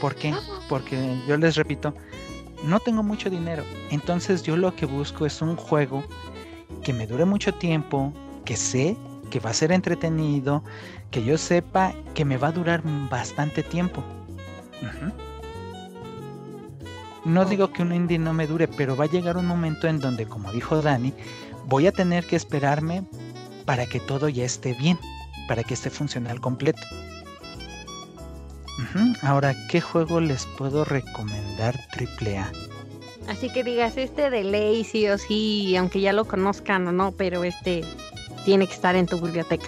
S3: ¿Por qué? Porque yo les repito, no tengo mucho dinero. Entonces yo lo que busco es un juego que me dure mucho tiempo, que sé que va a ser entretenido, que yo sepa que me va a durar bastante tiempo. No digo que un indie no me dure, pero va a llegar un momento en donde, como dijo Dani, voy a tener que esperarme para que todo ya esté bien, para que esté funcional completo. Ahora, ¿qué juego les puedo recomendar AAA?
S1: Así que digas, este de ley sí o sí, aunque ya lo conozcan o no, pero este tiene que estar en tu biblioteca.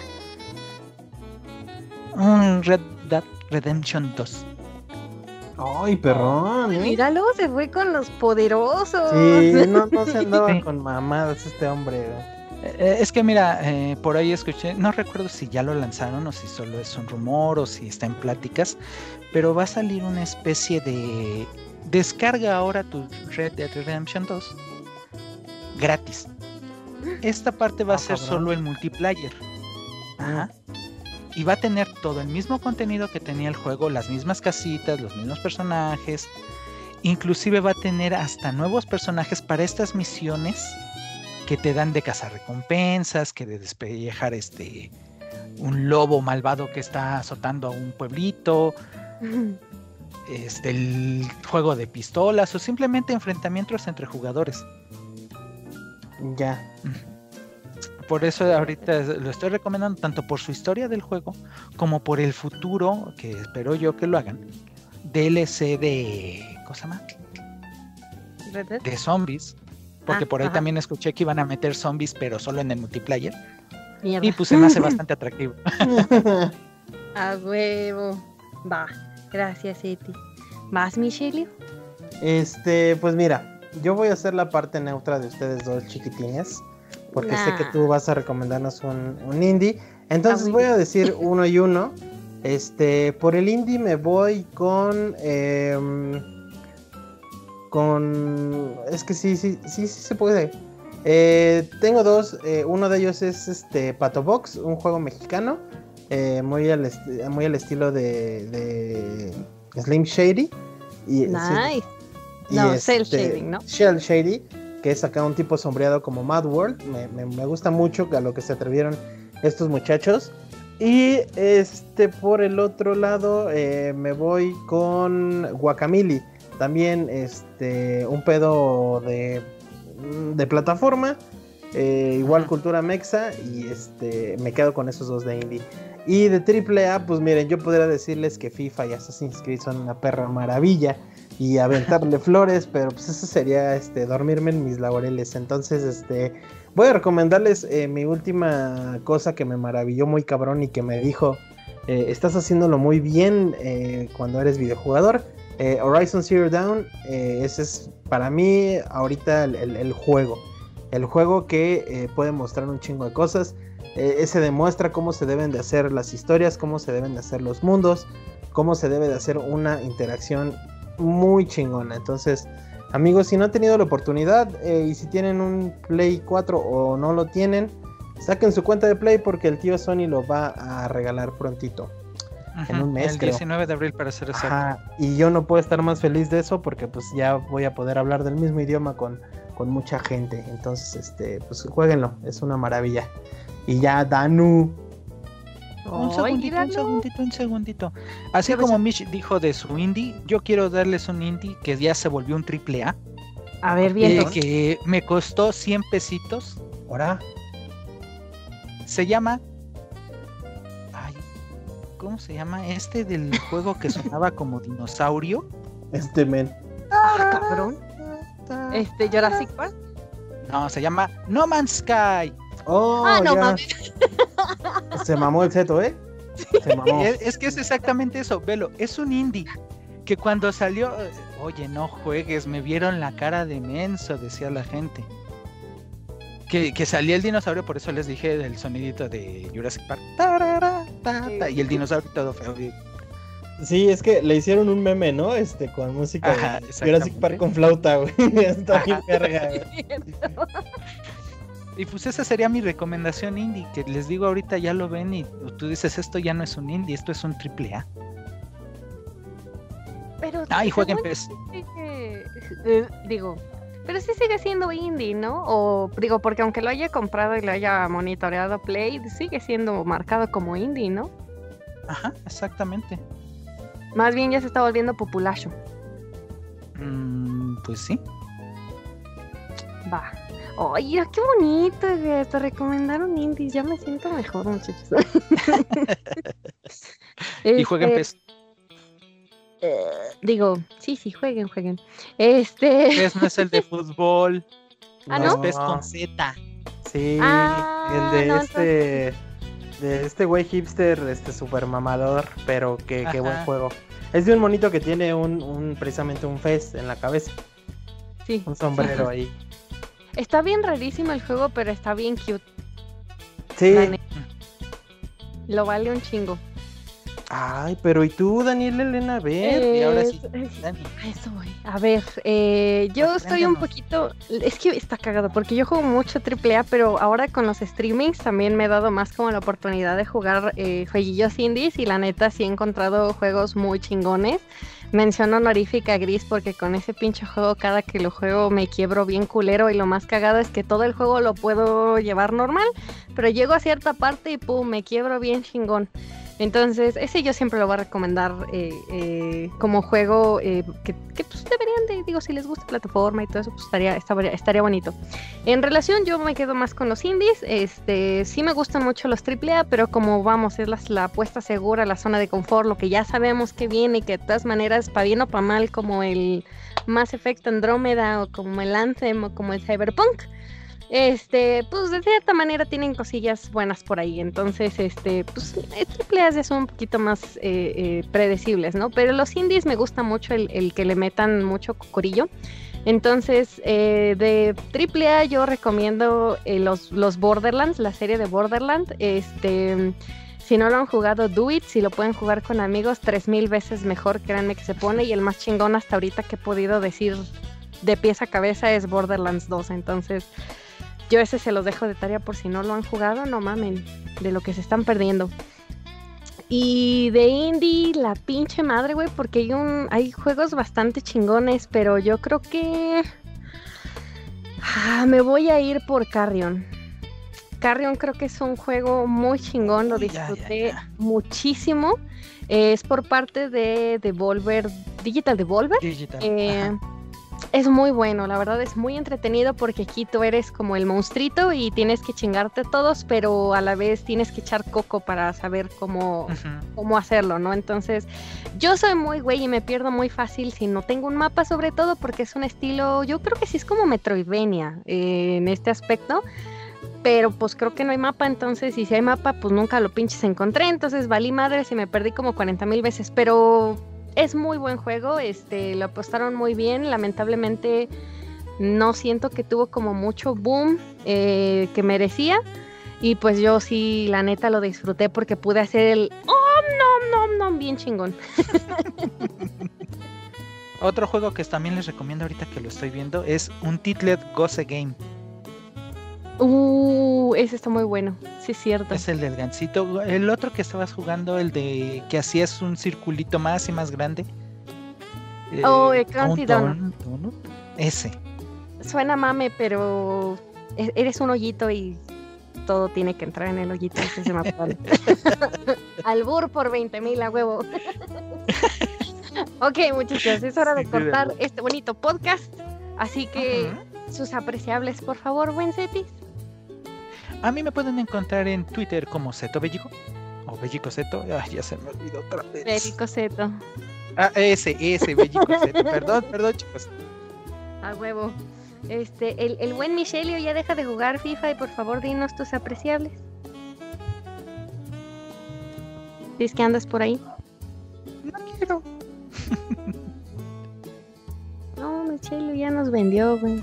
S3: Un Red Dead Redemption 2.
S2: Ay, perrón, ¿eh?
S1: Míralo, se fue con los poderosos.
S2: Sí, no, no se andaba con mamadas este hombre.
S3: Eh, es que mira, eh, por ahí escuché, no recuerdo si ya lo lanzaron o si solo es un rumor o si está en pláticas, pero va a salir una especie de descarga ahora tu Red Dead Redemption 2 gratis. Esta parte va a ah, ser solo el multiplayer. Ajá y va a tener todo el mismo contenido que tenía el juego, las mismas casitas, los mismos personajes. Inclusive va a tener hasta nuevos personajes para estas misiones que te dan de cazar recompensas, que de despellejar este un lobo malvado que está azotando a un pueblito. Este, el juego de pistolas o simplemente enfrentamientos entre jugadores.
S2: Ya
S3: por eso ahorita lo estoy recomendando tanto por su historia del juego como por el futuro, que espero yo que lo hagan, DLC de... ¿Cómo se llama? De zombies. Porque ah, por ahí también escuché que iban a meter zombies, pero solo en el multiplayer. Y pues se me hace bastante atractivo.
S1: a huevo. Va. Gracias, Eti. ¿Vas, Michelle?
S2: Este, pues mira, yo voy a hacer la parte neutra de ustedes dos chiquitines porque sé que tú vas a recomendarnos un, indie. Entonces voy a decir uno y uno. Este, por el indie me voy con. Em, con. Es que sí, sí, sí, sí se puede. Eh, tengo dos. Eh, uno de ellos es este Pato Box, un juego mexicano. Eh, muy, al muy al estilo de, de Slim Shady.
S1: Y, nice. no, Shell este, Shading, ¿no?
S2: Shell Shady que es acá un tipo sombreado como Mad World. Me, gusta mucho a lo que se atrevieron estos muchachos. Y este por el otro lado me voy con Guacamili. También este un pedo de, de plataforma. Eh, igual cultura mexa. Y este me quedo con esos dos de indie. Y de AAA, pues miren, yo podría decirles que FIFA y Assassin's Creed son una perra maravilla y aventarle flores, pero pues eso sería este dormirme en mis laureles. Entonces, este voy a recomendarles eh, mi última cosa que me maravilló muy cabrón y que me dijo, eh, estás haciéndolo muy bien cuando eres videojugador. Horizon Zero Dawn, ese es para mí ahorita el, juego. El juego que puede mostrar un chingo de cosas. ese demuestra cómo se deben de hacer las historias, cómo se deben de hacer los mundos, cómo se debe de hacer una interacción muy chingona. Entonces, amigos, si no han tenido la oportunidad eh, y si tienen un Play 4 o no lo tienen, saquen su cuenta de Play porque el tío Sony lo va a regalar prontito. En un mes.
S3: El 19 de abril para ser exacto.
S2: y yo no puedo estar más feliz de eso porque pues ya voy a poder hablar del mismo idioma con, con mucha gente. Entonces, este, pues jueguenlo, es una maravilla. Y ya Danu,
S3: un segundito, un segundito, un segundito. Así como Mish dijo de su indie, yo quiero darles un indie que ya se volvió un triple A.
S1: A ver, bien.
S3: Eh, que me costó 100 pesitos.
S2: Ahora.
S3: Se llama. ¿Cómo se llama? Este del juego que sonaba como dinosaurio.
S2: Este men.
S1: Ah, cabrón. Este Jurassic Park.
S3: No, se llama No Man's Sky.
S2: Oh, ah, no mames. Se mamó el seto, ¿eh?
S3: Se mamó. Es, que es exactamente eso, velo, es un indie que cuando salió, oye, no juegues, me vieron la cara de menso, decía la gente. Que, que salía el dinosaurio, por eso les dije el sonidito de Jurassic Park. y el dinosaurio todo feo.
S2: Sí, es que le hicieron un meme, ¿no? Este, con música de Jurassic Park con flauta, güey. Está bien verga,
S3: Y pues esa sería mi recomendación indie, que les digo ahorita ya lo ven y tú dices esto ya no es un indie, esto es un triple A.
S1: Pero
S3: ah, y jueguen PES.
S1: Eh, digo, Pero sí sigue siendo indie, ¿no? O digo, porque aunque lo haya comprado y lo haya monitoreado Play, sigue siendo marcado como indie, ¿no?
S3: Ajá, exactamente.
S1: Más bien ya se está volviendo populacho.
S3: Mm, pues sí.
S1: Va. Oye, qué bonito, güey. Te recomendaron indies. Ya me siento mejor, muchachos.
S3: Y jueguen
S1: Este, digo, sí, sí, jueguen, jueguen. Este.
S3: PES no es el de fútbol.
S1: Ah,
S3: no es PES con Z.
S2: Sí,
S1: Ah,
S2: el de
S1: no,
S2: este de este güey hipster, este super mamador, pero que, qué buen juego. Es de un monito que tiene un, un precisamente un fez en la cabeza,
S1: Sí.
S2: un sombrero ahí.
S1: Está bien rarísimo el juego, pero está bien cute.
S2: Sí.
S1: Lo vale un chingo.
S2: Ay, pero ¿y tú, Daniel Elena? A ver.
S3: y ahora sí,
S1: Es-. A eso voy. A ver, eh, yo estoy un poquito. Es que está cagado porque yo juego mucho AAA, pero ahora con los streamings también me he dado más como la oportunidad de jugar eh, jueguillos indies y la neta sí he encontrado juegos muy chingones. Menciono honorífica Gris porque con ese pinche juego cada que lo juego me quiebro bien culero y lo más cagado es que todo el juego lo puedo llevar normal, pero llego a cierta parte y pum, me quiebro bien chingón. Entonces, ese yo siempre lo voy a recomendar eh, eh, como juego eh, que, pues deberían de, digo, si les gusta plataforma y todo eso, pues estaría, estaría, estaría bonito. En relación, yo me quedo más con los indies. Este, sí me gustan mucho los AAA, pero como vamos, es la, la apuesta segura, la zona de confort, lo que ya sabemos que viene y que de todas maneras, para bien o para mal, como el Mass Effect Andrómeda o como el Anthem o como el Cyberpunk. Este, pues de cierta manera tienen cosillas buenas por ahí. Entonces, este, pues eh, triple A ya son un poquito más eh, eh, predecibles, ¿no? Pero los indies me gusta mucho el, que le metan mucho cocorillo. Entonces, eh, de triple A yo recomiendo los, los Borderlands, la serie de Borderlands. Este, si no lo han jugado, do it. Si lo pueden jugar con amigos, tres mil veces mejor, créanme que se pone. Y el más chingón hasta ahorita que he podido decir de pies a cabeza es Borderlands 2. Entonces, yo ese se los dejo de tarea por si no lo han jugado, no mamen, de lo que se están perdiendo. Y de indie, la pinche madre, güey, porque hay un hay juegos bastante chingones, pero yo creo que ah, me voy a ir por Carrion. Carrion creo que es un juego muy chingón, lo
S3: Uy, ya, ya,
S1: disfruté
S3: ya.
S1: muchísimo. Eh, es por parte de Devolver, Digital Devolver.
S3: Digital.
S1: Eh. Es muy bueno, la verdad es muy entretenido porque aquí tú eres como el monstruito y tienes que chingarte a todos, pero a la vez tienes que echar coco para saber cómo, cómo hacerlo, ¿no? Entonces, yo soy muy güey y me pierdo muy fácil si no tengo un mapa, sobre todo porque es un estilo, yo creo que sí es como Metroidvania eh, en este aspecto. Pero pues creo que no hay mapa, entonces, y si hay mapa, pues nunca lo pinches encontré. Entonces valí madre y me perdí como 40 mil veces. Pero es muy buen juego, este, lo apostaron muy bien. Lamentablemente no siento que tuvo como mucho boom eh, que merecía. Y pues yo sí, la neta lo disfruté porque pude hacer el oh, no, no, no, bien chingón.
S3: Otro juego que también les recomiendo ahorita que lo estoy viendo es un Titlet Goze Game.
S1: Uh, ese está muy bueno, sí es cierto.
S3: Es el del gancito. El otro que estabas jugando, el de que hacías un circulito más y más grande.
S1: Oh, el
S3: donut. Ese.
S1: Suena mame, pero e- eres un hoyito y todo tiene que entrar en el hoyito. ese se. Albur por 20 mil a huevo. ok, muchachos, es hora de cortar este bonito podcast. Así que sus apreciables, por favor, buen Cetis.
S3: A mí me pueden encontrar en Twitter como Zeto Bellico. O Bellico Zeto. Ay, ya se me olvidó otra vez.
S1: Federico Seto,
S3: Ah, ese, ese, Bellico Zeto. perdón, perdón, chicos.
S1: a huevo. Este, el, el buen Michelio ya deja de jugar FIFA y por favor dinos tus apreciables. ¿Dices que andas por ahí?
S3: No quiero.
S1: No, Michelio ya nos vendió, güey.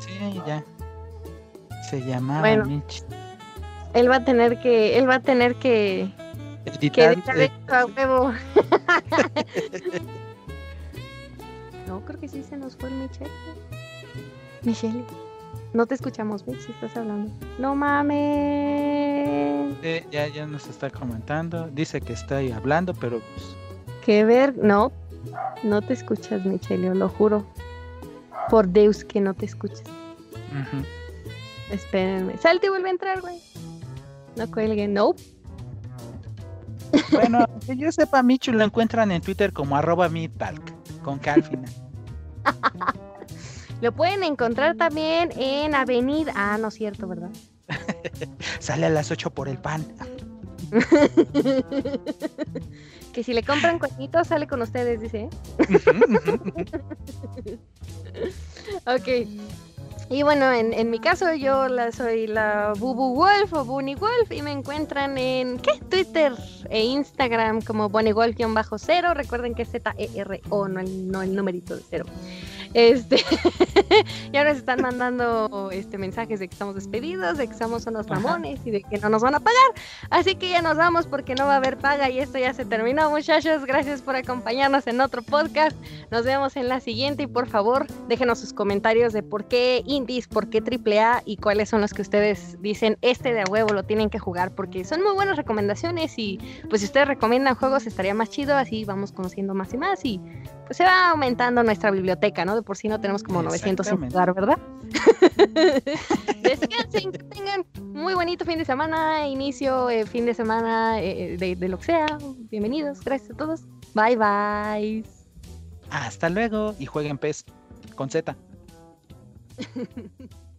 S3: Sí, ya. Se llamaba
S1: Bueno.
S3: Mitch.
S1: Él va a tener que, él va a tener que, que
S3: Editar,
S1: dejar
S3: eh,
S1: esto a huevo. no, creo que sí se nos fue el Michelle. Michelle, no te escuchamos, Mitch, si estás hablando. No mames.
S3: eh, ya, ya nos está comentando. Dice que está ahí hablando, pero pues.
S1: Que ver, no, no te escuchas, Michelio, lo juro. Por Deus que no te escuches. Espérenme. Salte y vuelve a entrar, güey. No cuelguen, no.
S3: Bueno, que yo sepa, Michu lo encuentran en Twitter como arroba midtalk, con K al final.
S1: lo pueden encontrar también en Avenida. Ah, no es cierto, ¿verdad?
S3: Sale a las 8 por el pan.
S1: que si le compran cuernitos sale con ustedes, dice. ok. Y bueno, en, mi caso yo la, soy la Bubu Wolf o Bunny Wolf y me encuentran en ¿qué? Twitter e Instagram como Bunny Wolf-0. Recuerden que es Z-E-R-O, no el, no el numerito de cero. Este, ya nos están mandando este, mensajes de que estamos despedidos, de que somos unos ramones y de que no nos van a pagar. Así que ya nos vamos porque no va a haber paga y esto ya se terminó, muchachos. Gracias por acompañarnos en otro podcast. Nos vemos en la siguiente y por favor déjenos sus comentarios de por qué Indies, por qué AAA y cuáles son los que ustedes dicen este de a huevo lo tienen que jugar porque son muy buenas recomendaciones y pues si ustedes recomiendan juegos estaría más chido, así vamos conociendo más y más y pues se va aumentando nuestra biblioteca, ¿no? por si no tenemos como 900 en jugar, ¿verdad? Descansen, que tengan muy bonito fin de semana, inicio, eh, fin de semana eh, de, de, lo que sea. Bienvenidos, gracias a todos. Bye bye.
S3: Hasta luego y jueguen pez con Z.